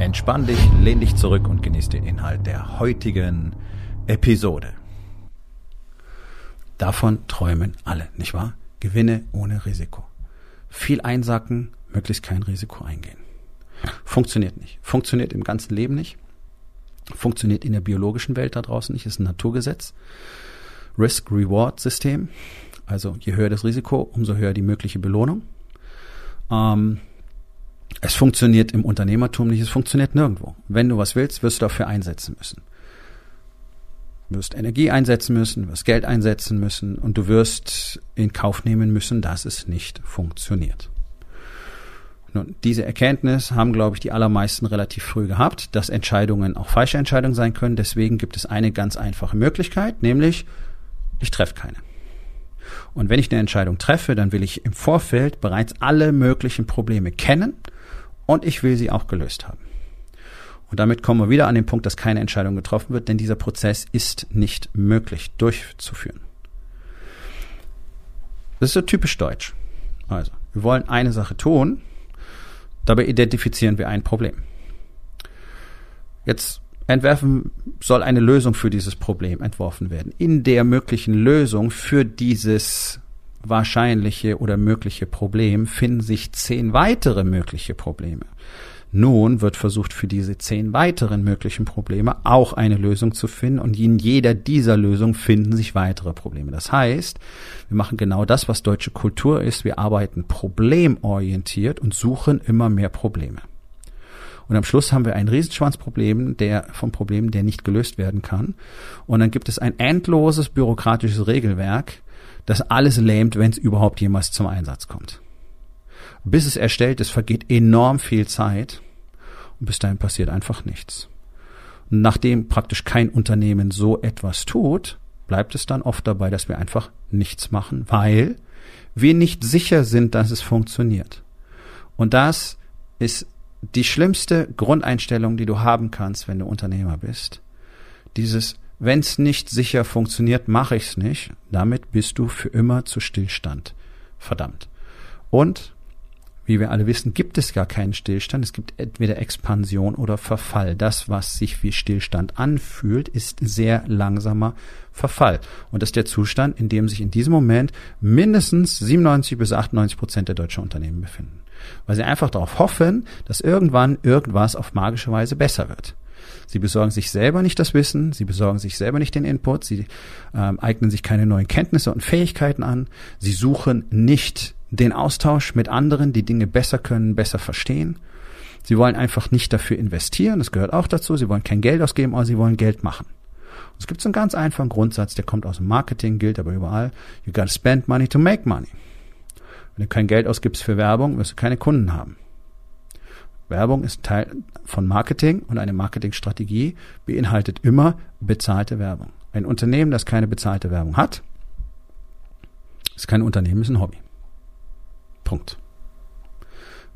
Entspann dich, lehn dich zurück und genieß den Inhalt der heutigen Episode. Davon träumen alle, nicht wahr? Gewinne ohne Risiko. Viel einsacken, möglichst kein Risiko eingehen. Funktioniert nicht. Funktioniert im ganzen Leben nicht. Funktioniert in der biologischen Welt da draußen nicht. Ist ein Naturgesetz. Risk-Reward-System. Also je höher das Risiko, umso höher die mögliche Belohnung. Ähm, es funktioniert im Unternehmertum nicht, es funktioniert nirgendwo. Wenn du was willst, wirst du dafür einsetzen müssen. Du wirst Energie einsetzen müssen, wirst Geld einsetzen müssen und du wirst in Kauf nehmen müssen, dass es nicht funktioniert. Nun, diese Erkenntnis haben, glaube ich, die allermeisten relativ früh gehabt, dass Entscheidungen auch falsche Entscheidungen sein können. Deswegen gibt es eine ganz einfache Möglichkeit, nämlich ich treffe keine. Und wenn ich eine Entscheidung treffe, dann will ich im Vorfeld bereits alle möglichen Probleme kennen und ich will sie auch gelöst haben. Und damit kommen wir wieder an den Punkt, dass keine Entscheidung getroffen wird, denn dieser Prozess ist nicht möglich durchzuführen. Das ist so typisch deutsch. Also, wir wollen eine Sache tun, dabei identifizieren wir ein Problem. Jetzt entwerfen soll eine Lösung für dieses Problem entworfen werden. In der möglichen Lösung für dieses wahrscheinliche oder mögliche Problem finden sich zehn weitere mögliche Probleme. Nun wird versucht, für diese zehn weiteren möglichen Probleme auch eine Lösung zu finden und in jeder dieser Lösungen finden sich weitere Probleme. Das heißt, wir machen genau das, was deutsche Kultur ist. Wir arbeiten problemorientiert und suchen immer mehr Probleme. Und am Schluss haben wir ein Riesenschwanzproblem, der vom Problem, der nicht gelöst werden kann. Und dann gibt es ein endloses bürokratisches Regelwerk, das alles lähmt, wenn es überhaupt jemals zum Einsatz kommt. Bis es erstellt ist, vergeht enorm viel Zeit und bis dahin passiert einfach nichts. Und nachdem praktisch kein Unternehmen so etwas tut, bleibt es dann oft dabei, dass wir einfach nichts machen, weil wir nicht sicher sind, dass es funktioniert. Und das ist die schlimmste Grundeinstellung, die du haben kannst, wenn du Unternehmer bist. Dieses, wenn es nicht sicher funktioniert, mache ich es nicht. Damit bist du für immer zu Stillstand. Verdammt. Und wie wir alle wissen, gibt es gar keinen Stillstand. Es gibt entweder Expansion oder Verfall. Das, was sich wie Stillstand anfühlt, ist sehr langsamer Verfall. Und das ist der Zustand, in dem sich in diesem Moment mindestens 97 bis 98 Prozent der deutschen Unternehmen befinden weil sie einfach darauf hoffen, dass irgendwann irgendwas auf magische Weise besser wird. Sie besorgen sich selber nicht das Wissen, sie besorgen sich selber nicht den Input, sie ähm, eignen sich keine neuen Kenntnisse und Fähigkeiten an, sie suchen nicht den Austausch mit anderen, die Dinge besser können, besser verstehen. Sie wollen einfach nicht dafür investieren, das gehört auch dazu, sie wollen kein Geld ausgeben, aber sie wollen Geld machen. Und es gibt so einen ganz einfachen Grundsatz, der kommt aus dem Marketing, gilt aber überall. You gotta spend money to make money. Wenn du kein Geld ausgibst für Werbung, wirst du keine Kunden haben. Werbung ist Teil von Marketing und eine Marketingstrategie beinhaltet immer bezahlte Werbung. Ein Unternehmen, das keine bezahlte Werbung hat, ist kein Unternehmen, ist ein Hobby. Punkt.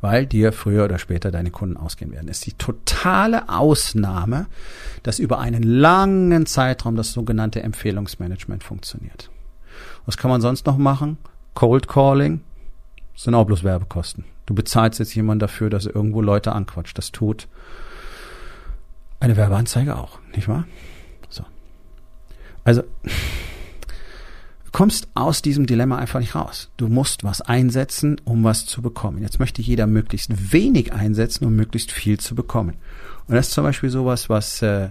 Weil dir früher oder später deine Kunden ausgehen werden. Es ist die totale Ausnahme, dass über einen langen Zeitraum das sogenannte Empfehlungsmanagement funktioniert. Was kann man sonst noch machen? Cold Calling, das sind auch bloß Werbekosten. Du bezahlst jetzt jemanden dafür, dass er irgendwo Leute anquatscht. Das tut eine Werbeanzeige auch, nicht wahr? So. Also, du kommst aus diesem Dilemma einfach nicht raus. Du musst was einsetzen, um was zu bekommen. Jetzt möchte jeder möglichst wenig einsetzen, um möglichst viel zu bekommen. Und das ist zum Beispiel sowas, was äh,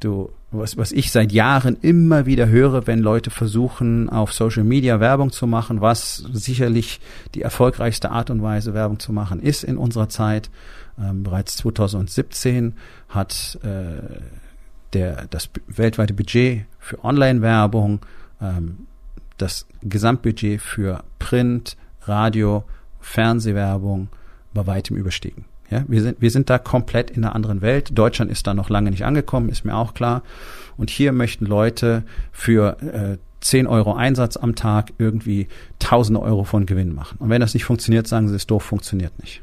du, was, was ich seit Jahren immer wieder höre, wenn Leute versuchen, auf Social Media Werbung zu machen, was sicherlich die erfolgreichste Art und Weise, Werbung zu machen ist in unserer Zeit. Ähm, bereits 2017 hat äh, der, das weltweite Budget für Online-Werbung ähm, das Gesamtbudget für Print, Radio, Fernsehwerbung bei weitem überstiegen. Ja, wir sind, wir sind da komplett in einer anderen Welt. Deutschland ist da noch lange nicht angekommen, ist mir auch klar. Und hier möchten Leute für äh, 10 Euro Einsatz am Tag irgendwie tausende Euro von Gewinn machen. Und wenn das nicht funktioniert, sagen sie, es doof, funktioniert nicht.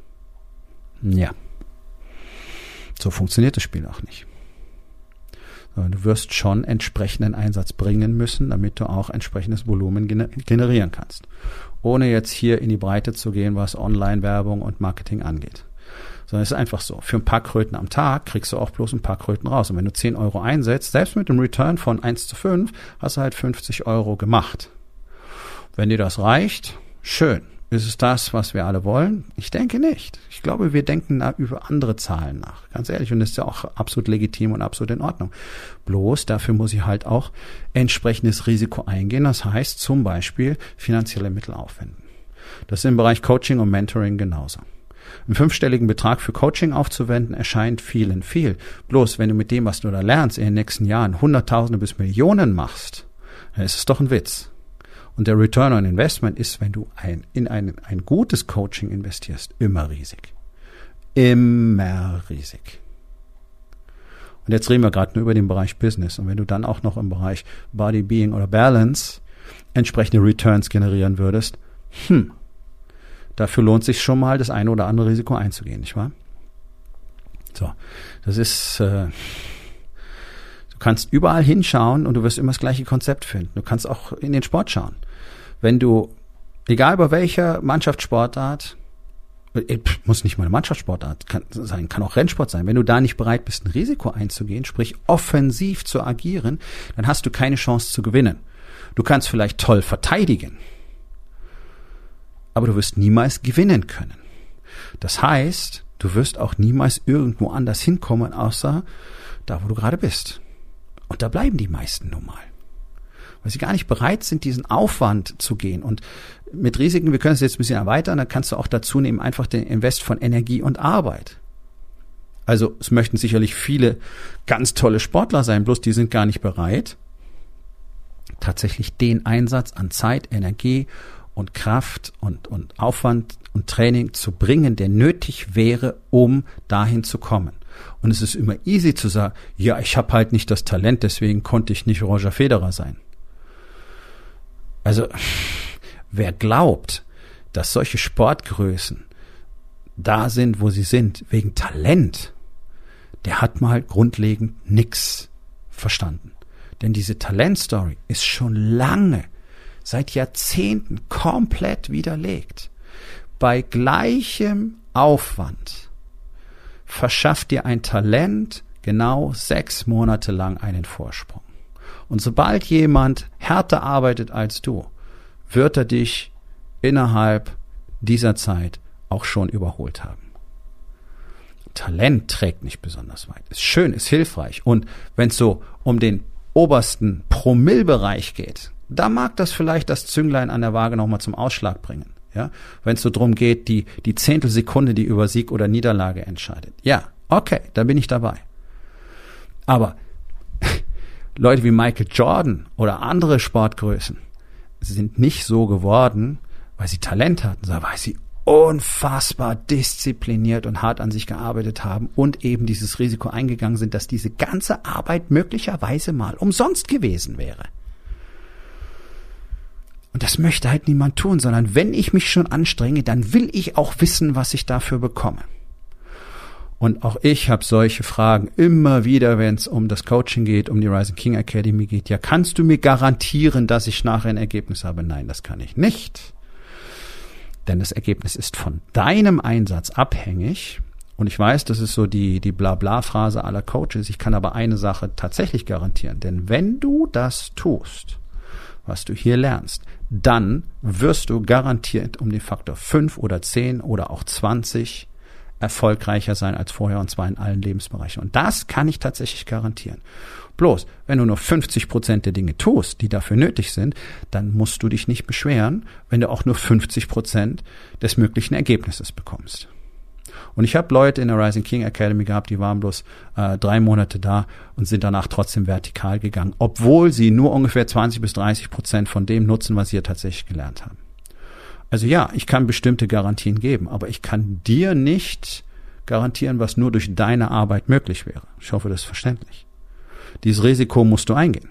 Ja. So funktioniert das Spiel auch nicht. Du wirst schon entsprechenden Einsatz bringen müssen, damit du auch entsprechendes Volumen generieren kannst. Ohne jetzt hier in die Breite zu gehen, was Online-Werbung und Marketing angeht. Sondern es ist einfach so. Für ein paar Kröten am Tag kriegst du auch bloß ein paar Kröten raus. Und wenn du 10 Euro einsetzt, selbst mit dem Return von 1 zu 5, hast du halt 50 Euro gemacht. Wenn dir das reicht, schön. Ist es das, was wir alle wollen? Ich denke nicht. Ich glaube, wir denken da über andere Zahlen nach. Ganz ehrlich. Und das ist ja auch absolut legitim und absolut in Ordnung. Bloß dafür muss ich halt auch entsprechendes Risiko eingehen. Das heißt zum Beispiel finanzielle Mittel aufwenden. Das ist im Bereich Coaching und Mentoring genauso. Einen fünfstelligen Betrag für Coaching aufzuwenden erscheint vielen viel. Bloß wenn du mit dem, was du da lernst, in den nächsten Jahren Hunderttausende bis Millionen machst, dann ist es doch ein Witz. Und der Return on Investment ist, wenn du ein, in ein, ein gutes Coaching investierst, immer riesig. Immer riesig. Und jetzt reden wir gerade nur über den Bereich Business. Und wenn du dann auch noch im Bereich Body, Being oder Balance entsprechende Returns generieren würdest, hm, dafür lohnt sich schon mal das eine oder andere Risiko einzugehen, nicht wahr? So, das ist, äh, du kannst überall hinschauen und du wirst immer das gleiche Konzept finden. Du kannst auch in den Sport schauen wenn du, egal bei welcher Mannschaftssportart, äh, muss nicht mal eine Mannschaftssportart sein, kann auch Rennsport sein. Wenn du da nicht bereit bist, ein Risiko einzugehen, sprich offensiv zu agieren, dann hast du keine Chance zu gewinnen. Du kannst vielleicht toll verteidigen, aber du wirst niemals gewinnen können. Das heißt, du wirst auch niemals irgendwo anders hinkommen, außer da, wo du gerade bist. Und da bleiben die meisten nun mal weil sie gar nicht bereit sind, diesen Aufwand zu gehen. Und mit Risiken, wir können es jetzt ein bisschen erweitern, dann kannst du auch dazu nehmen, einfach den Invest von Energie und Arbeit. Also es möchten sicherlich viele ganz tolle Sportler sein, bloß die sind gar nicht bereit, tatsächlich den Einsatz an Zeit, Energie und Kraft und, und Aufwand und Training zu bringen, der nötig wäre, um dahin zu kommen. Und es ist immer easy zu sagen, ja, ich habe halt nicht das Talent, deswegen konnte ich nicht Roger Federer sein. Also, wer glaubt, dass solche Sportgrößen da sind, wo sie sind, wegen Talent, der hat mal grundlegend nix verstanden. Denn diese Talentstory ist schon lange, seit Jahrzehnten komplett widerlegt. Bei gleichem Aufwand verschafft dir ein Talent genau sechs Monate lang einen Vorsprung. Und sobald jemand härter arbeitet als du, wird er dich innerhalb dieser Zeit auch schon überholt haben. Talent trägt nicht besonders weit. Ist schön, ist hilfreich. Und wenn es so um den obersten Promillbereich geht, da mag das vielleicht das Zünglein an der Waage nochmal zum Ausschlag bringen. Ja, wenn es so drum geht, die, die Zehntelsekunde, die über Sieg oder Niederlage entscheidet. Ja, okay, da bin ich dabei. Aber Leute wie Michael Jordan oder andere Sportgrößen sind nicht so geworden, weil sie Talent hatten, sondern weil sie unfassbar diszipliniert und hart an sich gearbeitet haben und eben dieses Risiko eingegangen sind, dass diese ganze Arbeit möglicherweise mal umsonst gewesen wäre. Und das möchte halt niemand tun, sondern wenn ich mich schon anstrenge, dann will ich auch wissen, was ich dafür bekomme. Und auch ich habe solche Fragen immer wieder, wenn es um das Coaching geht, um die Rising King Academy geht. Ja, kannst du mir garantieren, dass ich nachher ein Ergebnis habe? Nein, das kann ich nicht. Denn das Ergebnis ist von deinem Einsatz abhängig. Und ich weiß, das ist so die, die Blabla-Phrase aller Coaches. Ich kann aber eine Sache tatsächlich garantieren. Denn wenn du das tust, was du hier lernst, dann wirst du garantiert um den Faktor fünf oder zehn oder auch zwanzig erfolgreicher sein als vorher und zwar in allen Lebensbereichen. Und das kann ich tatsächlich garantieren. Bloß, wenn du nur 50 Prozent der Dinge tust, die dafür nötig sind, dann musst du dich nicht beschweren, wenn du auch nur 50 Prozent des möglichen Ergebnisses bekommst. Und ich habe Leute in der Rising King Academy gehabt, die waren bloß äh, drei Monate da und sind danach trotzdem vertikal gegangen, obwohl sie nur ungefähr 20 bis 30 Prozent von dem nutzen, was sie ja tatsächlich gelernt haben. Also ja, ich kann bestimmte Garantien geben, aber ich kann dir nicht garantieren, was nur durch deine Arbeit möglich wäre. Ich hoffe, das ist verständlich. Dieses Risiko musst du eingehen.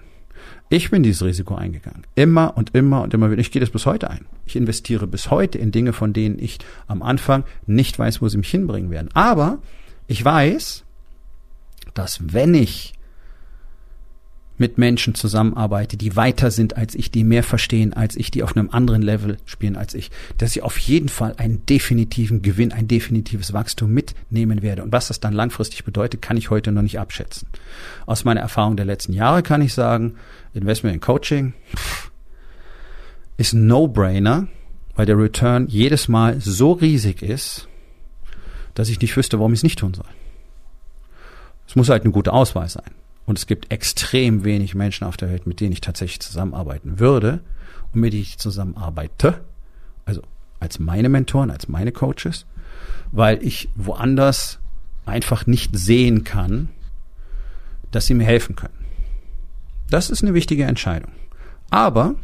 Ich bin dieses Risiko eingegangen. Immer und immer und immer wieder. Ich gehe das bis heute ein. Ich investiere bis heute in Dinge, von denen ich am Anfang nicht weiß, wo sie mich hinbringen werden. Aber ich weiß, dass wenn ich mit Menschen zusammenarbeite, die weiter sind als ich, die mehr verstehen als ich, die auf einem anderen Level spielen als ich, dass ich auf jeden Fall einen definitiven Gewinn, ein definitives Wachstum mitnehmen werde. Und was das dann langfristig bedeutet, kann ich heute noch nicht abschätzen. Aus meiner Erfahrung der letzten Jahre kann ich sagen, Investment in Coaching ist ein No-Brainer, weil der Return jedes Mal so riesig ist, dass ich nicht wüsste, warum ich es nicht tun soll. Es muss halt eine gute Auswahl sein. Und es gibt extrem wenig Menschen auf der Welt, mit denen ich tatsächlich zusammenarbeiten würde und mit denen ich zusammenarbeite. Also als meine Mentoren, als meine Coaches, weil ich woanders einfach nicht sehen kann, dass sie mir helfen können. Das ist eine wichtige Entscheidung. Aber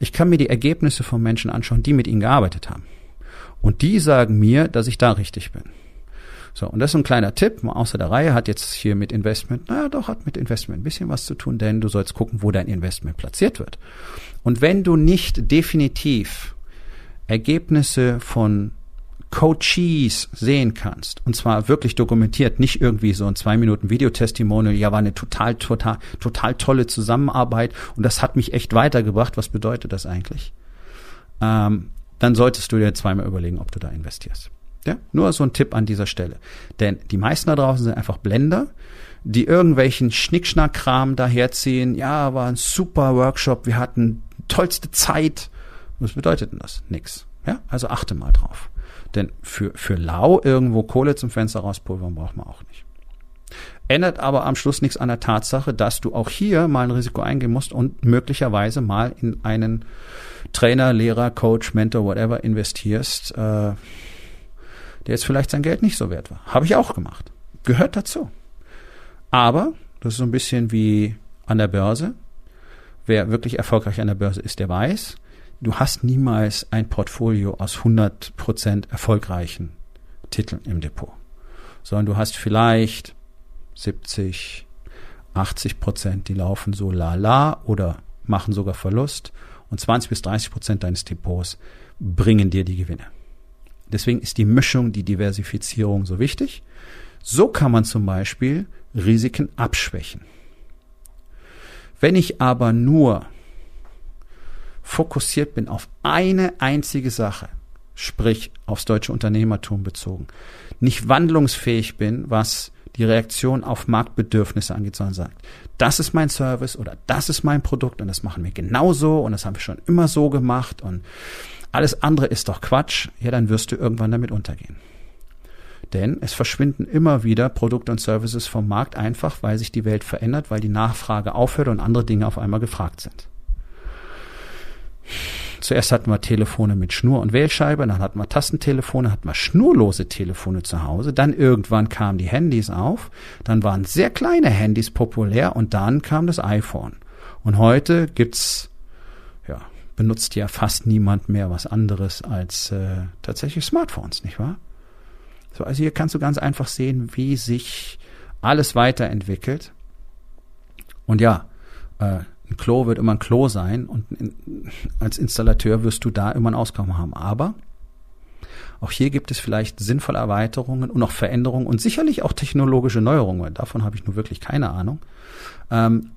ich kann mir die Ergebnisse von Menschen anschauen, die mit ihnen gearbeitet haben. Und die sagen mir, dass ich da richtig bin. So, und das ist ein kleiner Tipp, außer der Reihe, hat jetzt hier mit Investment, naja, doch, hat mit Investment ein bisschen was zu tun, denn du sollst gucken, wo dein Investment platziert wird. Und wenn du nicht definitiv Ergebnisse von Coaches sehen kannst, und zwar wirklich dokumentiert, nicht irgendwie so ein zwei Minuten Videotestimonial, ja, war eine total, total, total tolle Zusammenarbeit und das hat mich echt weitergebracht. Was bedeutet das eigentlich? Ähm, dann solltest du dir zweimal überlegen, ob du da investierst. Ja, nur so ein Tipp an dieser Stelle. Denn die meisten da draußen sind einfach Blender, die irgendwelchen Schnickschnackkram daherziehen. Ja, war ein super Workshop, wir hatten tollste Zeit. Was bedeutet denn das? Nix. Ja, also achte mal drauf. Denn für, für lau irgendwo Kohle zum Fenster rauspulvern braucht man auch nicht. Ändert aber am Schluss nichts an der Tatsache, dass du auch hier mal ein Risiko eingehen musst und möglicherweise mal in einen Trainer, Lehrer, Coach, Mentor, whatever investierst, äh, der jetzt vielleicht sein Geld nicht so wert war. Habe ich auch gemacht. Gehört dazu. Aber das ist so ein bisschen wie an der Börse. Wer wirklich erfolgreich an der Börse ist, der weiß, du hast niemals ein Portfolio aus 100% erfolgreichen Titeln im Depot, sondern du hast vielleicht 70, 80 Prozent, die laufen so la la oder machen sogar Verlust und 20 bis 30 Prozent deines Depots bringen dir die Gewinne. Deswegen ist die Mischung, die Diversifizierung so wichtig. So kann man zum Beispiel Risiken abschwächen. Wenn ich aber nur fokussiert bin auf eine einzige Sache, sprich aufs deutsche Unternehmertum bezogen, nicht wandlungsfähig bin, was die Reaktion auf Marktbedürfnisse angeht, sondern sagt, das ist mein Service oder das ist mein Produkt und das machen wir genauso und das haben wir schon immer so gemacht und alles andere ist doch Quatsch, ja, dann wirst du irgendwann damit untergehen. Denn es verschwinden immer wieder Produkte und Services vom Markt einfach, weil sich die Welt verändert, weil die Nachfrage aufhört und andere Dinge auf einmal gefragt sind. Zuerst hatten wir Telefone mit Schnur und Wählscheibe, dann hatten wir Tastentelefone, hatten wir schnurlose Telefone zu Hause, dann irgendwann kamen die Handys auf, dann waren sehr kleine Handys populär und dann kam das iPhone. Und heute gibt's benutzt ja fast niemand mehr was anderes als äh, tatsächlich Smartphones, nicht wahr? So, also hier kannst du ganz einfach sehen, wie sich alles weiterentwickelt. Und ja, äh, ein Klo wird immer ein Klo sein und in, als Installateur wirst du da immer ein Auskommen haben. Aber auch hier gibt es vielleicht sinnvolle Erweiterungen und auch Veränderungen und sicherlich auch technologische Neuerungen. Davon habe ich nur wirklich keine Ahnung. Ähm,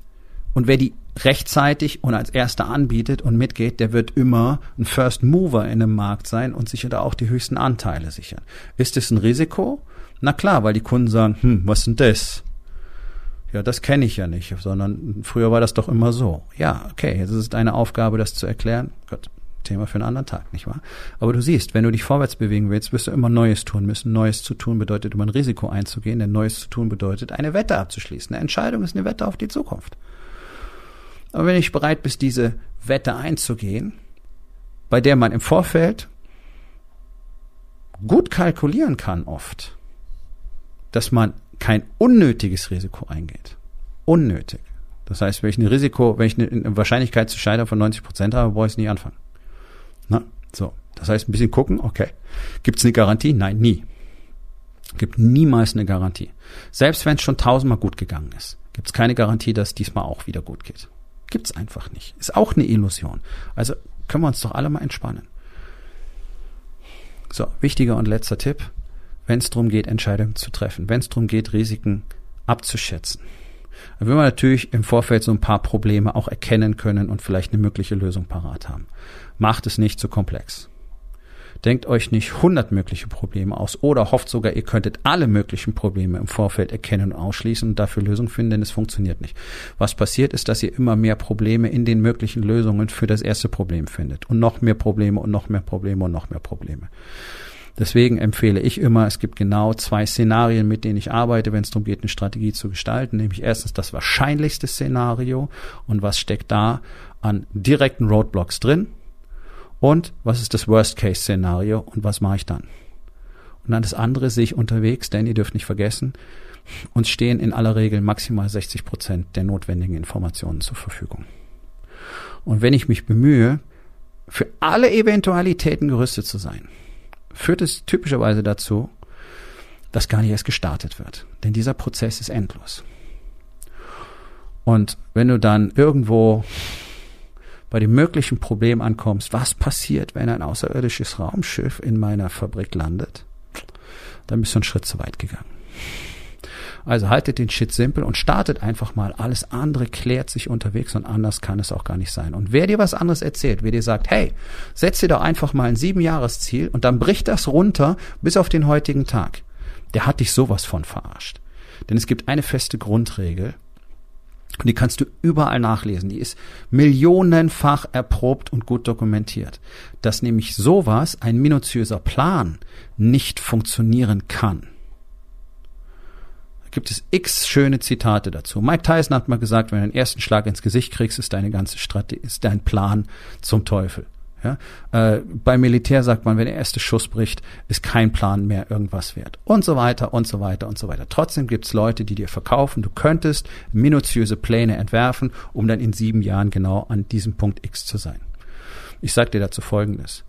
und wer die rechtzeitig und als erster anbietet und mitgeht, der wird immer ein First Mover in einem Markt sein und sicher da auch die höchsten Anteile sichern. Ist es ein Risiko? Na klar, weil die Kunden sagen, hm, was denn das? Ja, das kenne ich ja nicht, sondern früher war das doch immer so. Ja, okay, jetzt ist es deine Aufgabe, das zu erklären. Gott, Thema für einen anderen Tag, nicht wahr? Aber du siehst, wenn du dich vorwärts bewegen willst, wirst du immer Neues tun müssen. Neues zu tun bedeutet, immer ein Risiko einzugehen, denn Neues zu tun bedeutet, eine Wette abzuschließen. Eine Entscheidung ist eine Wette auf die Zukunft. Aber wenn ich bereit bist, diese Wette einzugehen, bei der man im Vorfeld gut kalkulieren kann oft, dass man kein unnötiges Risiko eingeht. Unnötig. Das heißt, wenn ich ein Risiko, wenn ich eine Wahrscheinlichkeit zu scheitern von 90 Prozent habe, brauche ich es nicht anfangen. Na, so. Das heißt, ein bisschen gucken, okay. Gibt es eine Garantie? Nein, nie. Gibt niemals eine Garantie. Selbst wenn es schon tausendmal gut gegangen ist, gibt es keine Garantie, dass es diesmal auch wieder gut geht. Gibt's einfach nicht. Ist auch eine Illusion. Also können wir uns doch alle mal entspannen. So, wichtiger und letzter Tipp, wenn es darum geht, Entscheidungen zu treffen, wenn es darum geht, Risiken abzuschätzen. Dann will man natürlich im Vorfeld so ein paar Probleme auch erkennen können und vielleicht eine mögliche Lösung parat haben. Macht es nicht zu komplex. Denkt euch nicht 100 mögliche Probleme aus oder hofft sogar, ihr könntet alle möglichen Probleme im Vorfeld erkennen und ausschließen und dafür Lösungen finden, denn es funktioniert nicht. Was passiert ist, dass ihr immer mehr Probleme in den möglichen Lösungen für das erste Problem findet und noch mehr Probleme und noch mehr Probleme und noch mehr Probleme. Deswegen empfehle ich immer, es gibt genau zwei Szenarien, mit denen ich arbeite, wenn es darum geht, eine Strategie zu gestalten. Nämlich erstens das wahrscheinlichste Szenario und was steckt da an direkten Roadblocks drin und was ist das Worst-Case-Szenario und was mache ich dann? Und dann das andere sehe ich unterwegs, denn ihr dürft nicht vergessen, uns stehen in aller Regel maximal 60 Prozent der notwendigen Informationen zur Verfügung. Und wenn ich mich bemühe, für alle Eventualitäten gerüstet zu sein, führt es typischerweise dazu, dass gar nicht erst gestartet wird. Denn dieser Prozess ist endlos. Und wenn du dann irgendwo bei dem möglichen Problem ankommst, was passiert, wenn ein außerirdisches Raumschiff in meiner Fabrik landet, dann bist du einen Schritt zu weit gegangen. Also haltet den Shit simpel und startet einfach mal. Alles andere klärt sich unterwegs und anders kann es auch gar nicht sein. Und wer dir was anderes erzählt, wer dir sagt, hey, setz dir doch einfach mal ein Siebenjahresziel und dann bricht das runter bis auf den heutigen Tag. Der hat dich sowas von verarscht. Denn es gibt eine feste Grundregel, und die kannst du überall nachlesen. Die ist millionenfach erprobt und gut dokumentiert. Dass nämlich sowas, ein minutiöser Plan, nicht funktionieren kann. Da gibt es x schöne Zitate dazu. Mike Tyson hat mal gesagt, wenn du einen ersten Schlag ins Gesicht kriegst, ist deine ganze Strategie, ist dein Plan zum Teufel. Ja? Äh, beim Militär sagt man, wenn der erste Schuss bricht, ist kein Plan mehr irgendwas wert. Und so weiter und so weiter und so weiter. Trotzdem gibt's Leute, die dir verkaufen, du könntest minutiöse Pläne entwerfen, um dann in sieben Jahren genau an diesem Punkt X zu sein. Ich sage dir dazu Folgendes.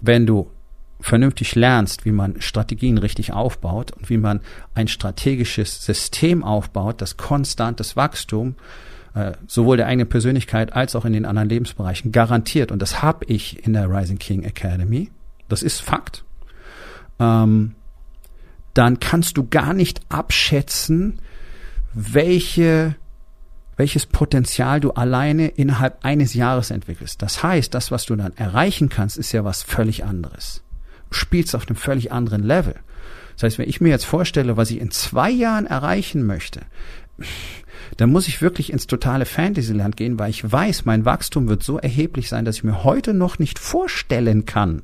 Wenn du vernünftig lernst, wie man Strategien richtig aufbaut und wie man ein strategisches System aufbaut, das konstantes Wachstum äh, sowohl der eigenen Persönlichkeit als auch in den anderen Lebensbereichen garantiert. Und das habe ich in der Rising King Academy. Das ist Fakt. Ähm, dann kannst du gar nicht abschätzen, welche welches Potenzial du alleine innerhalb eines Jahres entwickelst. Das heißt, das, was du dann erreichen kannst, ist ja was völlig anderes. Du spielst auf einem völlig anderen Level. Das heißt, wenn ich mir jetzt vorstelle, was ich in zwei Jahren erreichen möchte, dann muss ich wirklich ins totale Fantasyland gehen, weil ich weiß, mein Wachstum wird so erheblich sein, dass ich mir heute noch nicht vorstellen kann,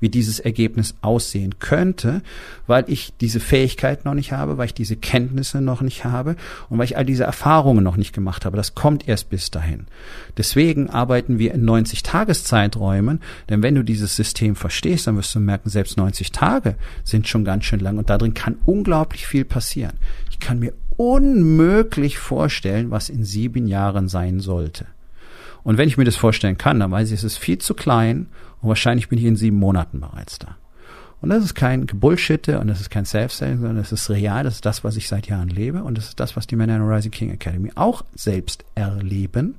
wie dieses Ergebnis aussehen könnte, weil ich diese Fähigkeit noch nicht habe, weil ich diese Kenntnisse noch nicht habe und weil ich all diese Erfahrungen noch nicht gemacht habe. Das kommt erst bis dahin. Deswegen arbeiten wir in 90 Tageszeiträumen, denn wenn du dieses System verstehst, dann wirst du merken, selbst 90 Tage sind schon ganz schön lang und darin kann unglaublich viel passieren. Ich kann mir unmöglich vorstellen, was in sieben Jahren sein sollte. Und wenn ich mir das vorstellen kann, dann weiß ich, es ist viel zu klein und wahrscheinlich bin ich in sieben Monaten bereits da. Und das ist kein Gebullshitte und das ist kein Self-Selling, sondern das ist real, das ist das, was ich seit Jahren lebe und das ist das, was die Männer in der Rising King Academy auch selbst erleben.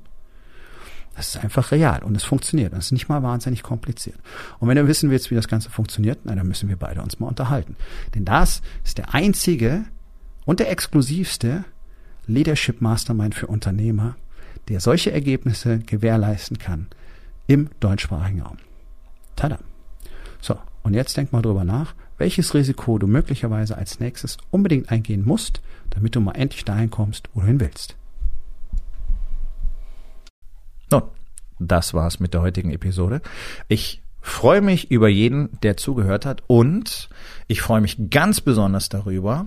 Das ist einfach real und es funktioniert. Das ist nicht mal wahnsinnig kompliziert. Und wenn du wissen willst, wie das Ganze funktioniert, na, dann müssen wir beide uns mal unterhalten. Denn das ist der einzige und der exklusivste Leadership Mastermind für Unternehmer, der solche Ergebnisse gewährleisten kann im deutschsprachigen Raum. Tada. So, und jetzt denk mal drüber nach, welches Risiko du möglicherweise als nächstes unbedingt eingehen musst, damit du mal endlich dahin kommst, wo du hin willst. Nun, das war's mit der heutigen Episode. Ich freue mich über jeden, der zugehört hat und ich freue mich ganz besonders darüber,